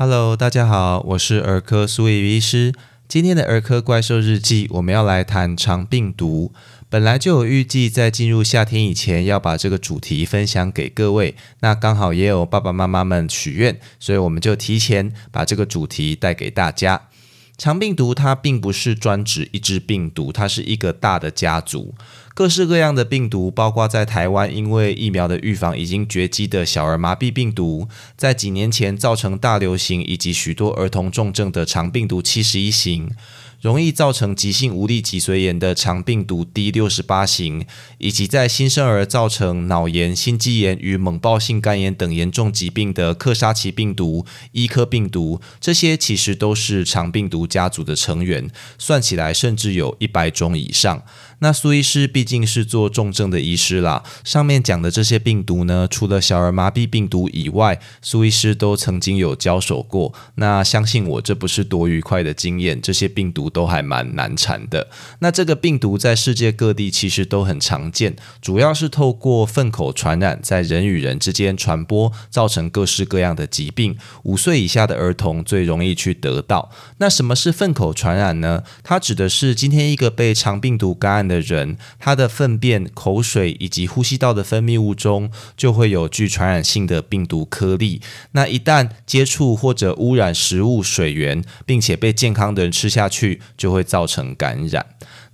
Hello，大家好，我是儿科苏怡医师。今天的儿科怪兽日记，我们要来谈肠病毒。本来就有预计在进入夏天以前要把这个主题分享给各位，那刚好也有爸爸妈妈们许愿，所以我们就提前把这个主题带给大家。肠病毒它并不是专指一只病毒，它是一个大的家族，各式各样的病毒，包括在台湾因为疫苗的预防已经绝迹的小儿麻痹病毒，在几年前造成大流行以及许多儿童重症的肠病毒七十一型。容易造成急性无力脊髓炎的肠病毒 D 六十八型，以及在新生儿造成脑炎、心肌炎与猛暴性肝炎等严重疾病的克沙奇病毒、伊科病毒，这些其实都是肠病毒家族的成员，算起来甚至有一百种以上。那苏医师毕竟是做重症的医师啦，上面讲的这些病毒呢，除了小儿麻痹病毒以外，苏医师都曾经有交手过。那相信我，这不是多愉快的经验，这些病毒都还蛮难缠的。那这个病毒在世界各地其实都很常见，主要是透过粪口传染，在人与人之间传播，造成各式各样的疾病。五岁以下的儿童最容易去得到。那什么是粪口传染呢？它指的是今天一个被肠病毒感染。的人，他的粪便、口水以及呼吸道的分泌物中就会有具传染性的病毒颗粒。那一旦接触或者污染食物、水源，并且被健康的人吃下去，就会造成感染。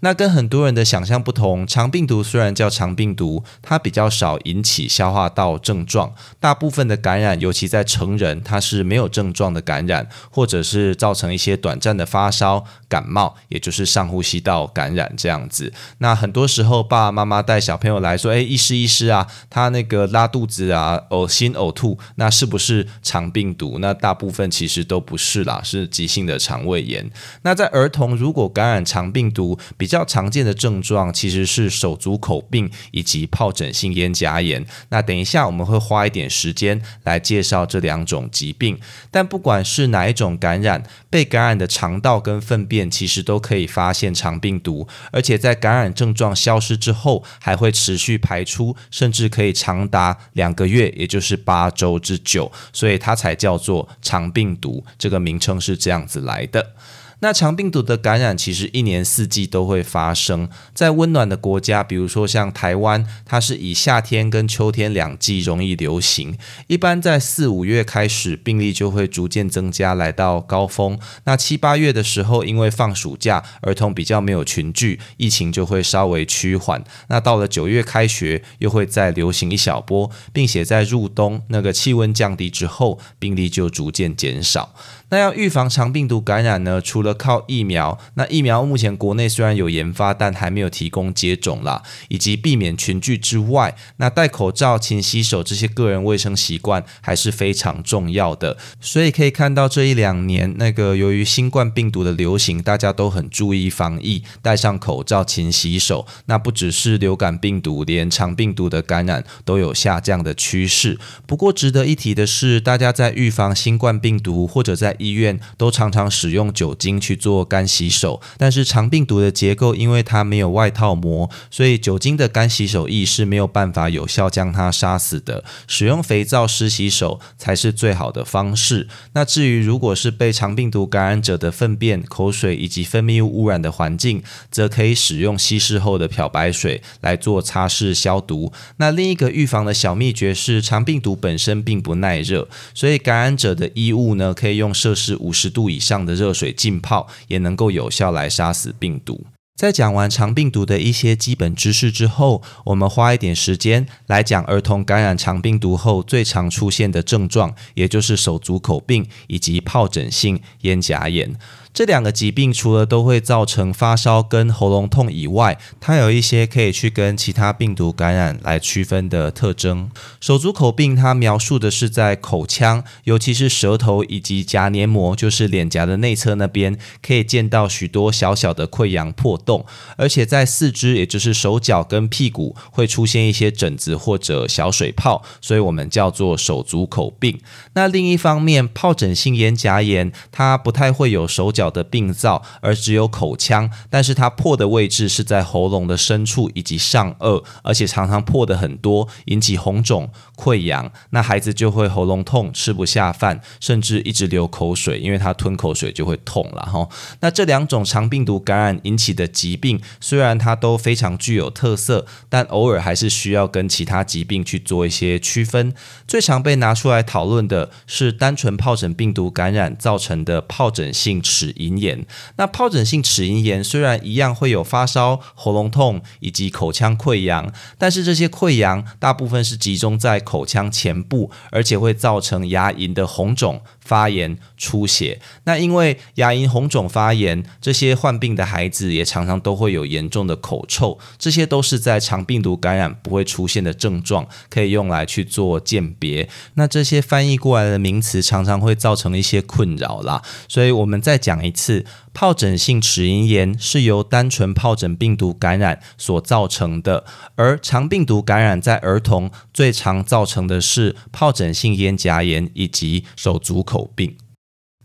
那跟很多人的想象不同，肠病毒虽然叫肠病毒，它比较少引起消化道症状，大部分的感染，尤其在成人，它是没有症状的感染，或者是造成一些短暂的发烧、感冒，也就是上呼吸道感染这样子。那很多时候，爸爸妈妈带小朋友来说：“哎，医师医师啊，他那个拉肚子啊，呕心呕吐，那是不是肠病毒？”那大部分其实都不是啦，是急性的肠胃炎。那在儿童如果感染肠病毒，比较较常见的症状其实是手足口病以及疱疹性咽颊炎。那等一下我们会花一点时间来介绍这两种疾病。但不管是哪一种感染，被感染的肠道跟粪便其实都可以发现肠病毒，而且在感染症状消失之后，还会持续排出，甚至可以长达两个月，也就是八周之久。所以它才叫做肠病毒，这个名称是这样子来的。那肠病毒的感染其实一年四季都会发生在温暖的国家，比如说像台湾，它是以夏天跟秋天两季容易流行。一般在四五月开始，病例就会逐渐增加，来到高峰。那七八月的时候，因为放暑假，儿童比较没有群聚，疫情就会稍微趋缓。那到了九月开学，又会再流行一小波，并且在入冬那个气温降低之后，病例就逐渐减少。那要预防肠病毒感染呢？除了靠疫苗，那疫苗目前国内虽然有研发，但还没有提供接种啦，以及避免群聚之外，那戴口罩、勤洗手这些个人卫生习惯还是非常重要的。所以可以看到这一两年，那个由于新冠病毒的流行，大家都很注意防疫，戴上口罩、勤洗手。那不只是流感病毒，连肠病毒的感染都有下降的趋势。不过值得一提的是，大家在预防新冠病毒或者在医院都常常使用酒精去做干洗手，但是肠病毒的结构因为它没有外套膜，所以酒精的干洗手液是没有办法有效将它杀死的。使用肥皂湿洗手才是最好的方式。那至于如果是被肠病毒感染者的粪便、口水以及分泌物污染的环境，则可以使用稀释后的漂白水来做擦拭消毒。那另一个预防的小秘诀是，肠病毒本身并不耐热，所以感染者的衣物呢可以用摄氏五十度以上的热水浸泡，也能够有效来杀死病毒。在讲完肠病毒的一些基本知识之后，我们花一点时间来讲儿童感染肠病毒后最常出现的症状，也就是手足口病以及疱疹性咽颊炎。这两个疾病除了都会造成发烧跟喉咙痛以外，它有一些可以去跟其他病毒感染来区分的特征。手足口病它描述的是在口腔，尤其是舌头以及颊黏膜，就是脸颊的内侧那边，可以见到许多小小的溃疡破洞，而且在四肢，也就是手脚跟屁股会出现一些疹子或者小水泡，所以我们叫做手足口病。那另一方面，疱疹性咽颊炎它不太会有手脚。小的病灶，而只有口腔，但是它破的位置是在喉咙的深处以及上颚，而且常常破的很多，引起红肿、溃疡，那孩子就会喉咙痛、吃不下饭，甚至一直流口水，因为他吞口水就会痛了哈。那这两种肠病毒感染引起的疾病，虽然它都非常具有特色，但偶尔还是需要跟其他疾病去做一些区分。最常被拿出来讨论的是单纯疱疹病毒感染造成的疱疹性齿龈炎。那疱疹性齿龈炎虽然一样会有发烧、喉咙痛以及口腔溃疡，但是这些溃疡大部分是集中在口腔前部，而且会造成牙龈的红肿。发炎、出血，那因为牙龈红肿发炎，这些患病的孩子也常常都会有严重的口臭，这些都是在肠病毒感染不会出现的症状，可以用来去做鉴别。那这些翻译过来的名词常常会造成一些困扰啦，所以我们再讲一次，疱疹性齿龈炎是由单纯疱疹病毒感染所造成的，而肠病毒感染在儿童最常造成的是疱疹性咽颊炎以及手足口。口病，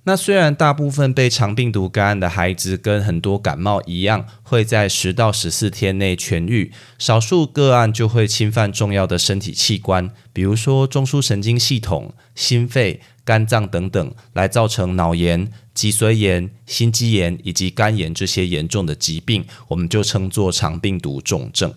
那虽然大部分被肠病毒感染的孩子跟很多感冒一样，会在十到十四天内痊愈，少数个案就会侵犯重要的身体器官，比如说中枢神经系统、心肺、肝脏等等，来造成脑炎、脊髓炎、心肌炎以及肝炎这些严重的疾病，我们就称作肠病毒重症。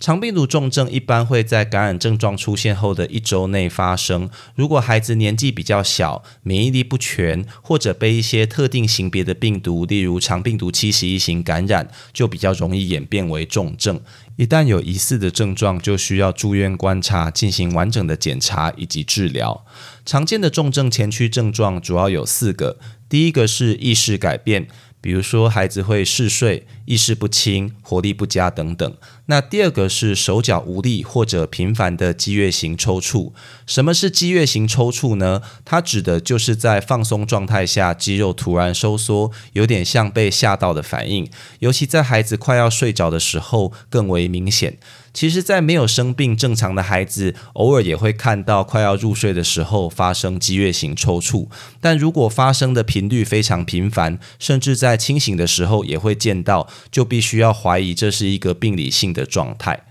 肠病毒重症一般会在感染症状出现后的一周内发生。如果孩子年纪比较小，免疫力不全，或者被一些特定型别的病毒，例如肠病毒七十一型感染，就比较容易演变为重症。一旦有疑似的症状，就需要住院观察，进行完整的检查以及治疗。常见的重症前驱症状主要有四个，第一个是意识改变。比如说，孩子会嗜睡、意识不清、活力不佳等等。那第二个是手脚无力或者频繁的激越型抽搐。什么是激越型抽搐呢？它指的就是在放松状态下，肌肉突然收缩，有点像被吓到的反应。尤其在孩子快要睡着的时候，更为明显。其实，在没有生病、正常的孩子，偶尔也会看到快要入睡的时候发生激越型抽搐。但如果发生的频率非常频繁，甚至在清醒的时候也会见到，就必须要怀疑这是一个病理性的状态。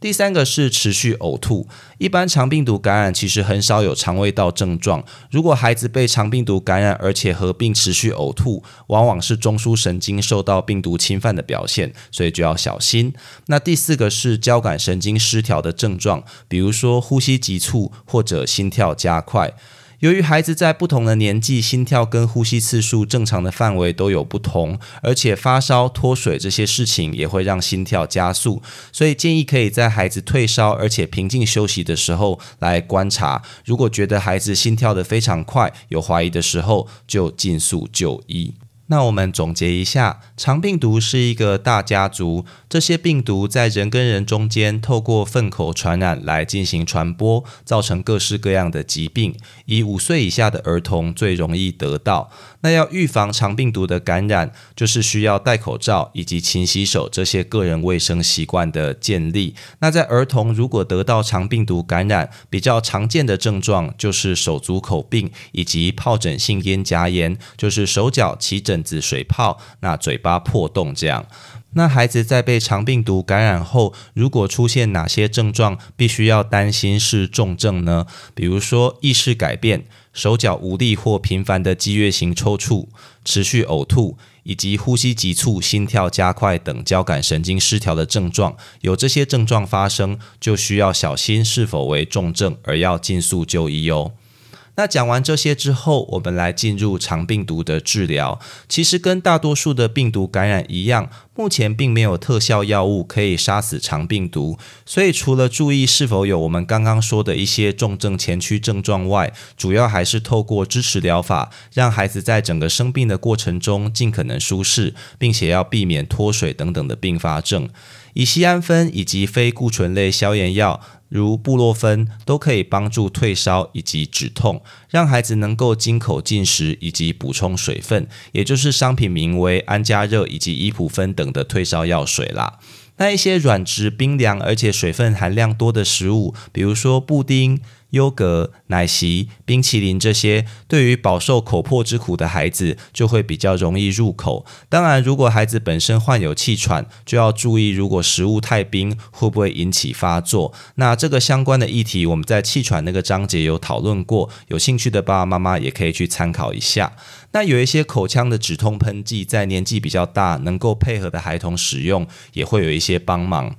第三个是持续呕吐。一般肠病毒感染其实很少有肠胃道症状。如果孩子被肠病毒感染，而且合并持续呕吐，往往是中枢神经受到病毒侵犯的表现，所以就要小心。那第四个是交感神经失调的症状，比如说呼吸急促或者心跳加快。由于孩子在不同的年纪，心跳跟呼吸次数正常的范围都有不同，而且发烧、脱水这些事情也会让心跳加速，所以建议可以在孩子退烧而且平静休息的时候来观察。如果觉得孩子心跳的非常快，有怀疑的时候，就尽速就医。那我们总结一下，肠病毒是一个大家族，这些病毒在人跟人中间透过粪口传染来进行传播，造成各式各样的疾病。以五岁以下的儿童最容易得到。那要预防肠病毒的感染，就是需要戴口罩以及勤洗手这些个人卫生习惯的建立。那在儿童如果得到肠病毒感染，比较常见的症状就是手足口病以及疱疹性咽颊炎，就是手脚起疹。疹子、水泡，那嘴巴破洞这样。那孩子在被肠病毒感染后，如果出现哪些症状，必须要担心是重症呢？比如说意识改变、手脚无力或频繁的激越型抽搐、持续呕吐，以及呼吸急促、心跳加快等交感神经失调的症状。有这些症状发生，就需要小心是否为重症，而要尽速就医哦。那讲完这些之后，我们来进入肠病毒的治疗。其实跟大多数的病毒感染一样，目前并没有特效药物可以杀死肠病毒。所以除了注意是否有我们刚刚说的一些重症前驱症状外，主要还是透过支持疗法，让孩子在整个生病的过程中尽可能舒适，并且要避免脱水等等的并发症。乙酰氨酚以及非固醇类消炎药。如布洛芬都可以帮助退烧以及止痛，让孩子能够经口进食以及补充水分，也就是商品名为安加热以及伊普芬等的退烧药水啦。那一些软质冰凉而且水分含量多的食物，比如说布丁。优格、奶昔、冰淇淋这些，对于饱受口破之苦的孩子就会比较容易入口。当然，如果孩子本身患有气喘，就要注意，如果食物太冰，会不会引起发作？那这个相关的议题，我们在气喘那个章节有讨论过，有兴趣的爸爸妈妈也可以去参考一下。那有一些口腔的止痛喷剂，在年纪比较大、能够配合的孩童使用，也会有一些帮忙。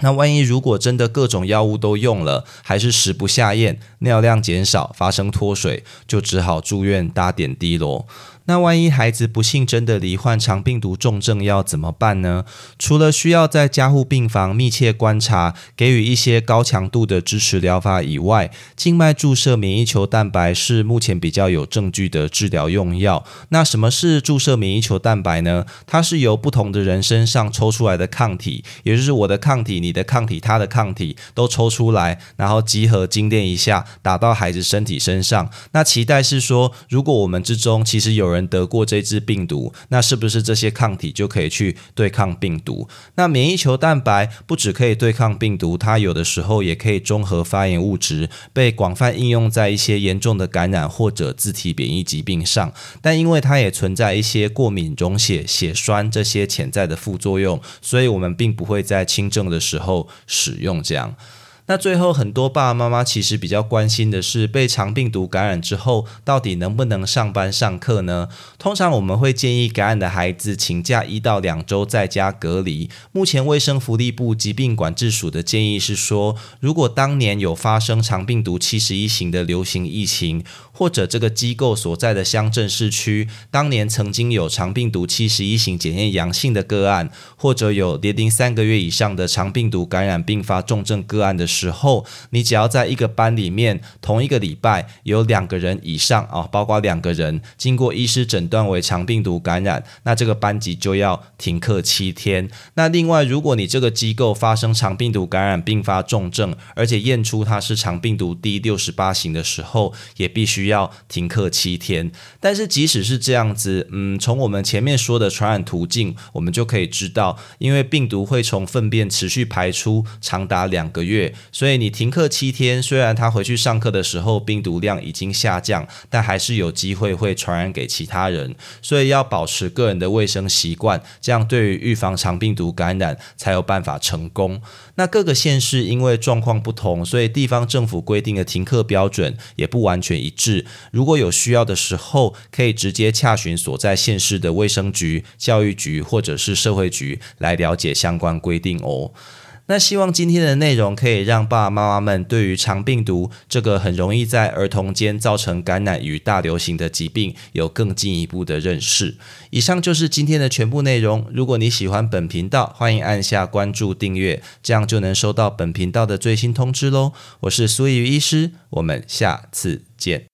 那万一如果真的各种药物都用了，还是食不下咽、尿量减少、发生脱水，就只好住院打点滴咯。那万一孩子不幸真的罹患肠病毒重症，要怎么办呢？除了需要在加护病房密切观察，给予一些高强度的支持疗法以外，静脉注射免疫球蛋白是目前比较有证据的治疗用药。那什么是注射免疫球蛋白呢？它是由不同的人身上抽出来的抗体，也就是我的抗体、你的抗体、他的抗体都抽出来，然后集合精炼一下，打到孩子身体身上。那期待是说，如果我们之中其实有人人得过这支病毒，那是不是这些抗体就可以去对抗病毒？那免疫球蛋白不只可以对抗病毒，它有的时候也可以中和发炎物质，被广泛应用在一些严重的感染或者自体免疫疾病上。但因为它也存在一些过敏、溶血、血栓这些潜在的副作用，所以我们并不会在轻症的时候使用这样。那最后，很多爸爸妈妈其实比较关心的是，被肠病毒感染之后，到底能不能上班上课呢？通常我们会建议感染的孩子请假一到两周，在家隔离。目前卫生福利部疾病管制署的建议是说，如果当年有发生肠病毒七十一型的流行疫情，或者这个机构所在的乡镇市区当年曾经有肠病毒七十一型检验阳性的个案，或者有年龄三个月以上的肠病毒感染并发重症个案的。时候，你只要在一个班里面，同一个礼拜有两个人以上啊，包括两个人经过医师诊断为肠病毒感染，那这个班级就要停课七天。那另外，如果你这个机构发生肠病毒感染并发重症，而且验出它是肠病毒 D 六十八型的时候，也必须需要停课七天。但是即使是这样子，嗯，从我们前面说的传染途径，我们就可以知道，因为病毒会从粪便持续排出长达两个月。所以你停课七天，虽然他回去上课的时候病毒量已经下降，但还是有机会会传染给其他人。所以要保持个人的卫生习惯，这样对于预防肠病毒感染才有办法成功。那各个县市因为状况不同，所以地方政府规定的停课标准也不完全一致。如果有需要的时候，可以直接洽询所在县市的卫生局、教育局或者是社会局来了解相关规定哦。那希望今天的内容可以让爸爸妈妈们对于肠病毒这个很容易在儿童间造成感染与大流行的疾病有更进一步的认识。以上就是今天的全部内容。如果你喜欢本频道，欢迎按下关注订阅，这样就能收到本频道的最新通知喽。我是苏怡医师，我们下次见。